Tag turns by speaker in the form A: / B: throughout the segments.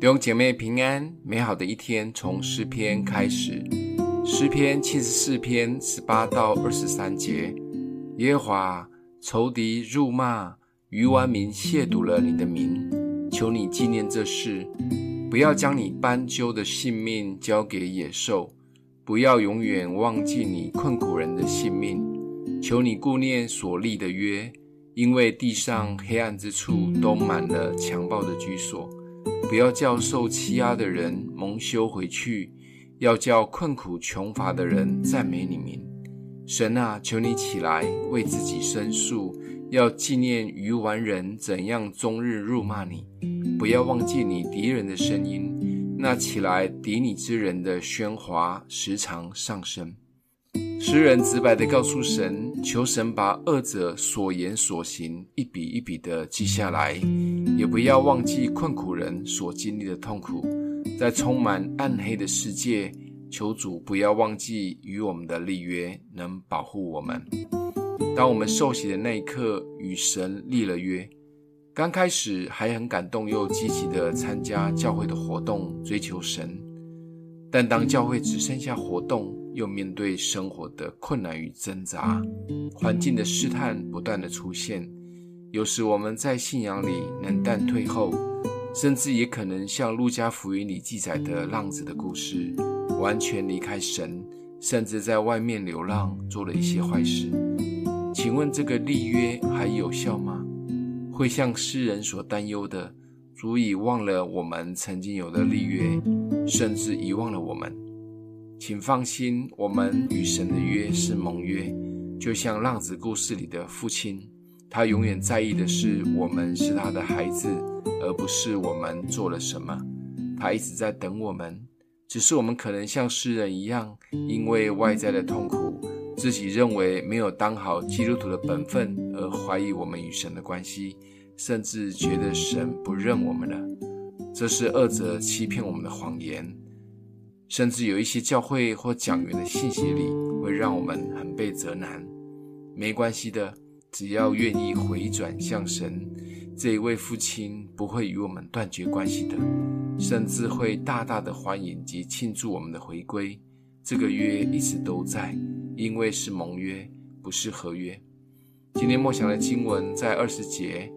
A: 弟兄姐妹平安，美好的一天从诗篇开始。诗篇七十四篇十八到二十三节：耶和华，仇敌辱骂，愚顽民亵渎了你的名，求你纪念这事，不要将你斑鸠的性命交给野兽，不要永远忘记你困苦人的性命。求你顾念所立的约，因为地上黑暗之处都满了强暴的居所。不要叫受欺压的人蒙羞回去，要叫困苦穷乏的人赞美你名。神啊，求你起来为自己申诉，要纪念愚顽人怎样终日辱骂你。不要忘记你敌人的声音，那起来敌你之人的喧哗时常上升。诗人直白地告诉神，求神把恶者所言所行一笔一笔的记下来，也不要忘记困苦人所经历的痛苦。在充满暗黑的世界，求主不要忘记与我们的立约，能保护我们。当我们受洗的那一刻，与神立了约，刚开始还很感动又积极的参加教会的活动，追求神。但当教会只剩下活动，又面对生活的困难与挣扎，环境的试探不断的出现，有时我们在信仰里冷淡退后，甚至也可能像路加福音里记载的浪子的故事，完全离开神，甚至在外面流浪，做了一些坏事。请问这个立约还有效吗？会像诗人所担忧的，足以忘了我们曾经有的立约，甚至遗忘了我们？请放心，我们与神的约是盟约，就像浪子故事里的父亲，他永远在意的是我们是他的孩子，而不是我们做了什么。他一直在等我们，只是我们可能像诗人一样，因为外在的痛苦，自己认为没有当好基督徒的本分，而怀疑我们与神的关系，甚至觉得神不认我们了。这是恶者欺骗我们的谎言。甚至有一些教会或讲员的信息里，会让我们很被责难。没关系的，只要愿意回转向神，这一位父亲不会与我们断绝关系的，甚至会大大的欢迎及庆祝我们的回归。这个约一直都在，因为是盟约，不是合约。今天默想的经文在二十节，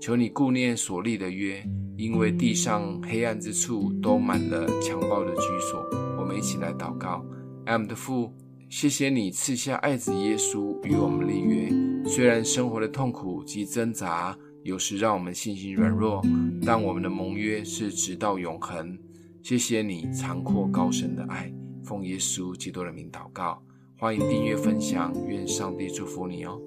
A: 求你顾念所立的约。因为地上黑暗之处都满了强暴的居所，我们一起来祷告。爱我们的父，谢谢你赐下爱子耶稣与我们立约。虽然生活的痛苦及挣扎有时让我们信心软弱，但我们的盟约是直到永恒。谢谢你长阔高深的爱，奉耶稣基督的名祷告。欢迎订阅分享，愿上帝祝福你哦。